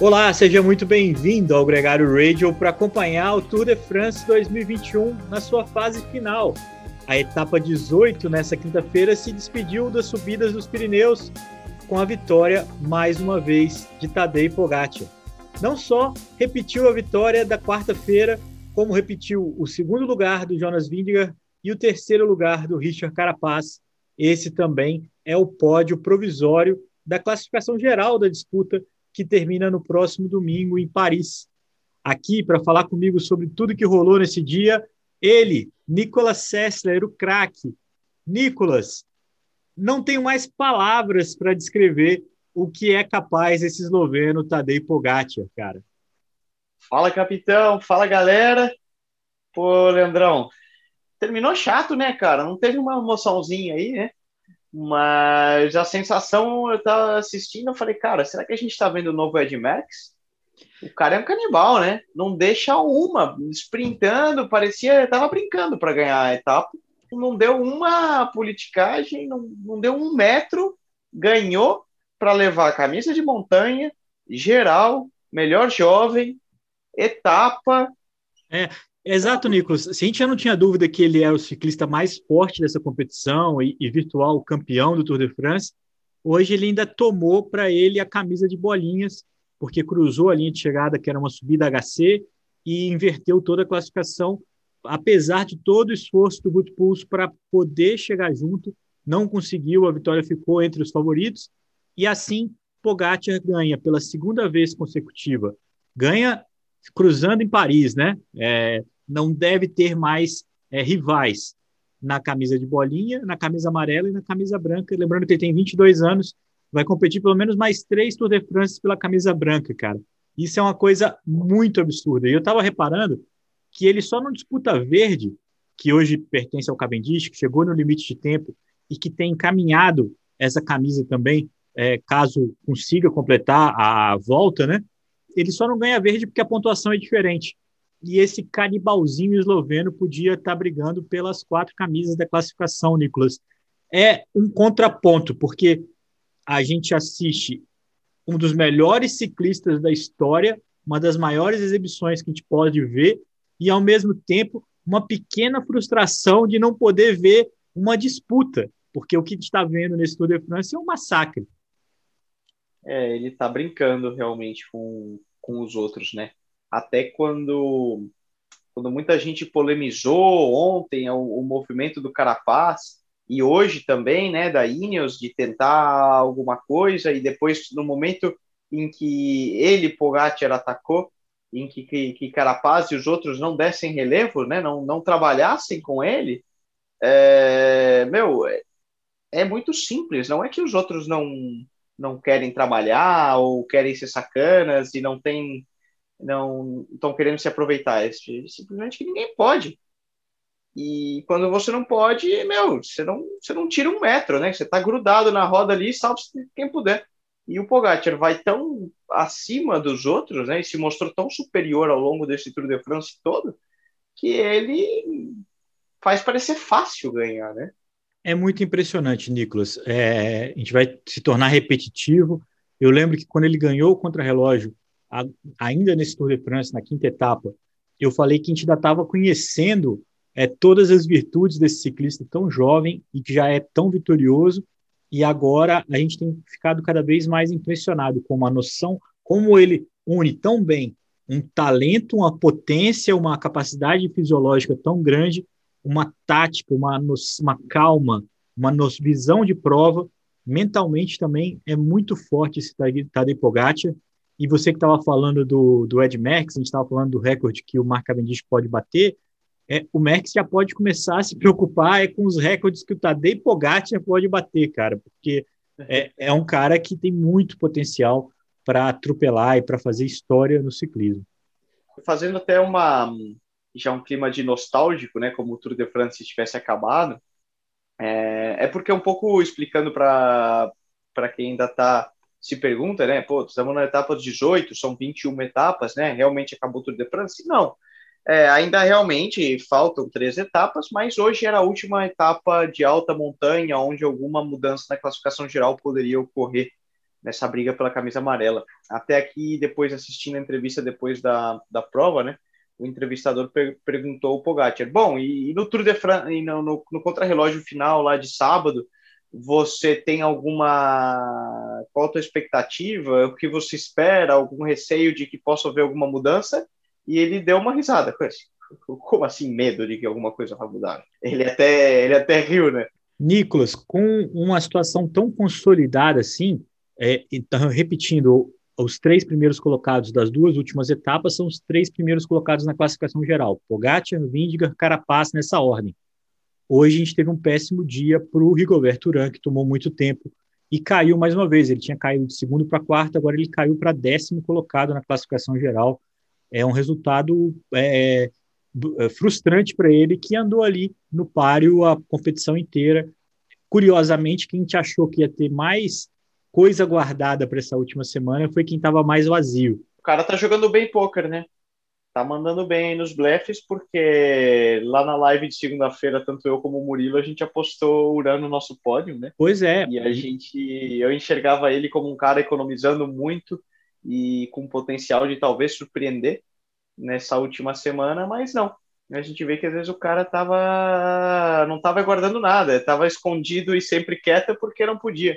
Olá, seja muito bem-vindo ao Gregário Radio para acompanhar o Tour de France 2021 na sua fase final. A etapa 18, nessa quinta-feira, se despediu das subidas dos Pirineus com a vitória, mais uma vez, de Tadej Pogacar. Não só repetiu a vitória da quarta-feira, como repetiu o segundo lugar do Jonas Vingegaard e o terceiro lugar do Richard Carapaz. Esse também é o pódio provisório da classificação geral da disputa que termina no próximo domingo em Paris. Aqui para falar comigo sobre tudo que rolou nesse dia, ele, Nicolas Sessler, o craque. Nicolas, não tenho mais palavras para descrever o que é capaz esse esloveno Tadej Pogacar, cara. Fala, capitão. Fala, galera. Pô, Leandrão, terminou chato, né, cara? Não teve uma emoçãozinha aí, né? Mas a sensação, eu tava assistindo, eu falei, cara, será que a gente tá vendo o novo Ed Max? O cara é um canibal, né? Não deixa uma, sprintando, parecia, tava brincando para ganhar a etapa. Não deu uma politicagem, não, não deu um metro, ganhou para levar a camisa de montanha, geral, melhor jovem, etapa. É, Exato, Nicolas. Se a gente já não tinha dúvida que ele é o ciclista mais forte dessa competição e, e virtual campeão do Tour de France, hoje ele ainda tomou para ele a camisa de bolinhas, porque cruzou a linha de chegada, que era uma subida HC, e inverteu toda a classificação, apesar de todo o esforço do Gut Pulse para poder chegar junto, não conseguiu, a vitória ficou entre os favoritos, e assim Pogacar ganha pela segunda vez consecutiva. Ganha cruzando em Paris, né? É, não deve ter mais é, rivais na camisa de bolinha, na camisa amarela e na camisa branca. Lembrando que ele tem 22 anos, vai competir pelo menos mais três Tour de France pela camisa branca, cara. Isso é uma coisa muito absurda. E eu estava reparando que ele só não disputa verde, que hoje pertence ao Cavendish, que chegou no limite de tempo e que tem encaminhado essa camisa também, é, caso consiga completar a volta, né? Ele só não ganha verde porque a pontuação é diferente e esse canibalzinho esloveno podia estar tá brigando pelas quatro camisas da classificação, Nicolas. É um contraponto, porque a gente assiste um dos melhores ciclistas da história, uma das maiores exibições que a gente pode ver, e ao mesmo tempo uma pequena frustração de não poder ver uma disputa, porque o que a gente está vendo nesse Tour de France é um massacre. É, ele está brincando realmente com, com os outros, né? Até quando, quando muita gente polemizou ontem o, o movimento do Carapaz, e hoje também, né, da Ineos, de tentar alguma coisa, e depois, no momento em que ele, Pogacar, atacou, em que, que, que Carapaz e os outros não dessem relevo, né, não, não trabalhassem com ele, é, meu, é, é muito simples, não é que os outros não, não querem trabalhar ou querem ser sacanas e não tem não estão querendo se aproveitar. É simplesmente que ninguém pode. E quando você não pode, meu, você não, você não tira um metro, né? Você está grudado na roda ali, salve quem puder. E o Pogacar vai tão acima dos outros, né? E se mostrou tão superior ao longo desse Tour de France todo, que ele faz parecer fácil ganhar, né? É muito impressionante, Nicolas. É, a gente vai se tornar repetitivo. Eu lembro que quando ele ganhou o contra-relógio a, ainda nesse Tour de France, na quinta etapa, eu falei que a gente ainda estava conhecendo é, todas as virtudes desse ciclista tão jovem e que já é tão vitorioso, e agora a gente tem ficado cada vez mais impressionado com a noção, como ele une tão bem um talento, uma potência, uma capacidade fisiológica tão grande, uma tática, uma, uma calma, uma visão de prova, mentalmente também é muito forte esse Tadej Pogacar, e você que estava falando do, do Ed Max, a gente estava falando do recorde que o Mark Cavendish pode bater, é, o Max já pode começar a se preocupar é, com os recordes que o Tadej Pogacar pode bater, cara, porque é, é um cara que tem muito potencial para atropelar e para fazer história no ciclismo. Fazendo até uma já um clima de nostálgico, né, como o Tour de France tivesse acabado, é, é porque é um pouco explicando para quem ainda está se pergunta, né? Pô, estamos na etapa 18, são 21 etapas, né? Realmente acabou tudo de France? Não. É, ainda realmente faltam três etapas, mas hoje era a última etapa de alta montanha, onde alguma mudança na classificação geral poderia ocorrer. nessa briga pela camisa amarela. Até aqui, depois assistindo a entrevista depois da, da prova, né? O entrevistador per perguntou ao Pogacar: Bom, e, e no Tour de France, no, no, no contrarrelógio final lá de sábado, você tem alguma. Qual a tua expectativa? O que você espera? Algum receio de que possa haver alguma mudança? E ele deu uma risada. Como assim, medo de que alguma coisa vai mudar? Ele até, ele até riu, né? Nicolas, com uma situação tão consolidada assim, é, então, repetindo, os três primeiros colocados das duas últimas etapas são os três primeiros colocados na classificação geral: Pogacar, Vindigar, Carapaz nessa ordem. Hoje a gente teve um péssimo dia para o Rigoberto Urán, que tomou muito tempo e caiu mais uma vez. Ele tinha caído de segundo para quarto, agora ele caiu para décimo colocado na classificação geral. É um resultado é, é frustrante para ele, que andou ali no páreo a competição inteira. Curiosamente, quem te achou que ia ter mais coisa guardada para essa última semana foi quem estava mais vazio. O cara tá jogando bem poker, né? Tá mandando bem nos blefs, porque lá na live de segunda-feira, tanto eu como o Murilo, a gente apostou o Urano no nosso pódio, né? Pois é. E a gente, eu enxergava ele como um cara economizando muito e com potencial de talvez surpreender nessa última semana, mas não. A gente vê que às vezes o cara tava não tava guardando nada, tava escondido e sempre quieta porque não podia.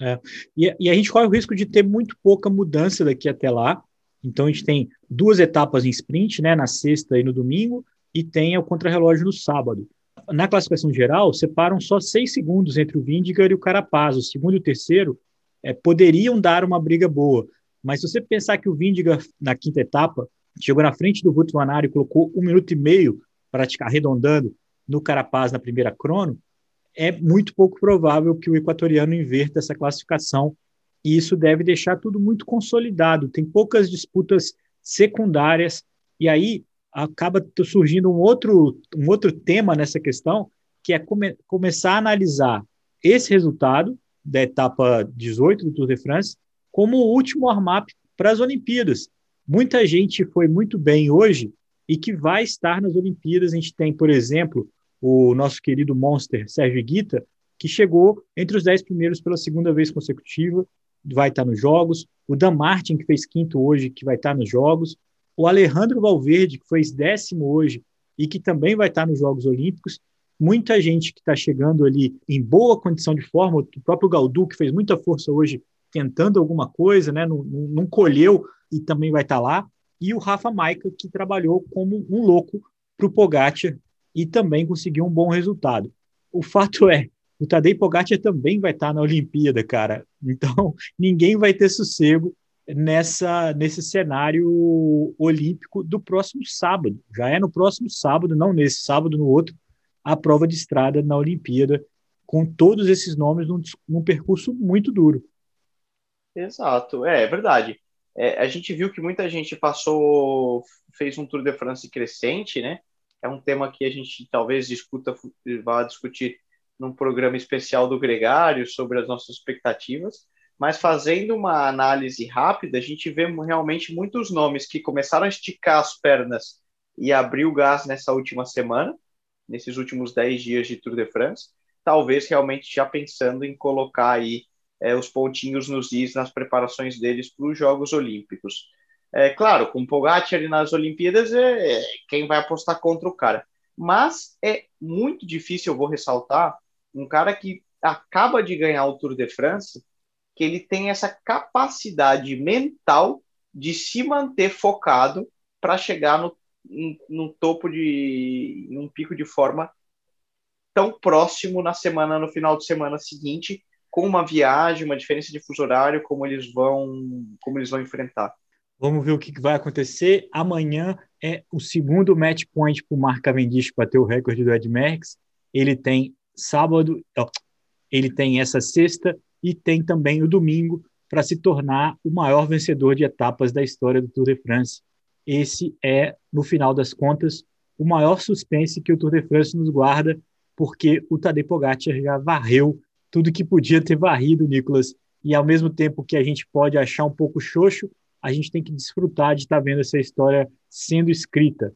É. E, e, a gente corre o risco de ter muito pouca mudança daqui até lá. Então a gente tem duas etapas em sprint, né, na sexta e no domingo, e tem o contrarrelógio no sábado. Na classificação geral, separam só seis segundos entre o Vindigar e o Carapaz. O segundo e o terceiro é, poderiam dar uma briga boa. Mas se você pensar que o Vindigar, na quinta etapa, chegou na frente do Wout van Aert e colocou um minuto e meio, para arredondando, no Carapaz na primeira crono, é muito pouco provável que o equatoriano inverta essa classificação e isso deve deixar tudo muito consolidado. Tem poucas disputas secundárias e aí acaba surgindo um outro, um outro tema nessa questão, que é come, começar a analisar esse resultado da etapa 18 do Tour de France como o último warm-up para as Olimpíadas. Muita gente foi muito bem hoje e que vai estar nas Olimpíadas. A gente tem, por exemplo, o nosso querido monster Sérgio Guita, que chegou entre os dez primeiros pela segunda vez consecutiva, vai estar nos Jogos. O Dan Martin, que fez quinto hoje, que vai estar nos Jogos. O Alejandro Valverde, que fez décimo hoje e que também vai estar nos Jogos Olímpicos. Muita gente que está chegando ali em boa condição de forma. O próprio Galdu, que fez muita força hoje tentando alguma coisa, né? não, não, colheu e também vai estar lá. E o Rafa Maica, que trabalhou como um louco para o Pogacar e também conseguiu um bom resultado. O fato é, o Tadej Pogacar também vai estar na Olimpíada, cara. Então, ninguém vai ter sossego nessa nesse cenário olímpico do próximo sábado. Já é no próximo sábado, não nesse sábado, no outro, a prova de estrada na Olimpíada, com todos esses nomes num, num percurso muito duro. Exato, é, é verdade. É, a gente viu que muita gente passou, fez um Tour de France crescente, né? é um tema que a gente talvez discuta, vá discutir num programa especial do Gregário sobre as nossas expectativas, mas fazendo uma análise rápida, a gente vê realmente muitos nomes que começaram a esticar as pernas e abrir o gás nessa última semana, nesses últimos 10 dias de Tour de France, talvez realmente já pensando em colocar aí é, os pontinhos nos is nas preparações deles para os Jogos Olímpicos. É, claro, com Pogacar nas Olimpíadas, é, é, quem vai apostar contra o cara. Mas é muito difícil, eu vou ressaltar, um cara que acaba de ganhar o Tour de France, que ele tem essa capacidade mental de se manter focado para chegar no, no topo de um pico de forma tão próximo na semana, no final de semana seguinte, com uma viagem, uma diferença de fuso horário, como eles vão, como eles vão enfrentar. Vamos ver o que vai acontecer. Amanhã é o segundo match point para o Mark Cavendish bater o recorde do Ed Merckx. Ele tem sábado, ele tem essa sexta e tem também o domingo para se tornar o maior vencedor de etapas da história do Tour de France. Esse é, no final das contas, o maior suspense que o Tour de France nos guarda, porque o Tadej Pogacar já varreu tudo que podia ter varrido, Nicolas, e ao mesmo tempo que a gente pode achar um pouco xoxo, a gente tem que desfrutar de estar vendo essa história sendo escrita.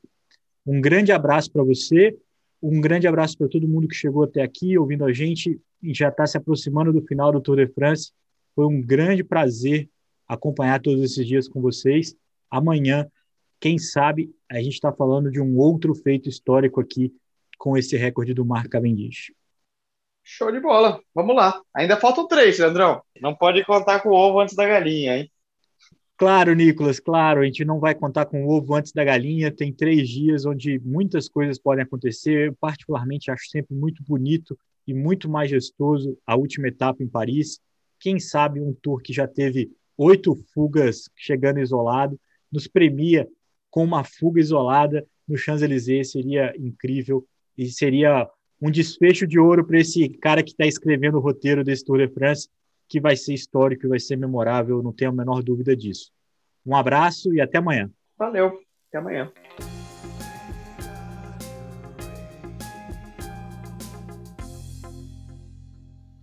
Um grande abraço para você, um grande abraço para todo mundo que chegou até aqui, ouvindo a gente e já está se aproximando do final do Tour de France. Foi um grande prazer acompanhar todos esses dias com vocês. Amanhã, quem sabe, a gente está falando de um outro feito histórico aqui com esse recorde do Mark Cavendish. Show de bola. Vamos lá. Ainda faltam três, Leandrão. Não pode contar com o ovo antes da galinha, hein? Claro, Nicolas, claro. A gente não vai contar com o ovo antes da galinha. Tem três dias onde muitas coisas podem acontecer. Eu, particularmente, acho sempre muito bonito e muito majestoso a última etapa em Paris. Quem sabe um tour que já teve oito fugas chegando isolado nos premia com uma fuga isolada no Champs-Élysées. Seria incrível e seria um desfecho de ouro para esse cara que está escrevendo o roteiro desse Tour de France, que vai ser histórico e vai ser memorável, não tenho a menor dúvida disso. Um abraço e até amanhã. Valeu, até amanhã.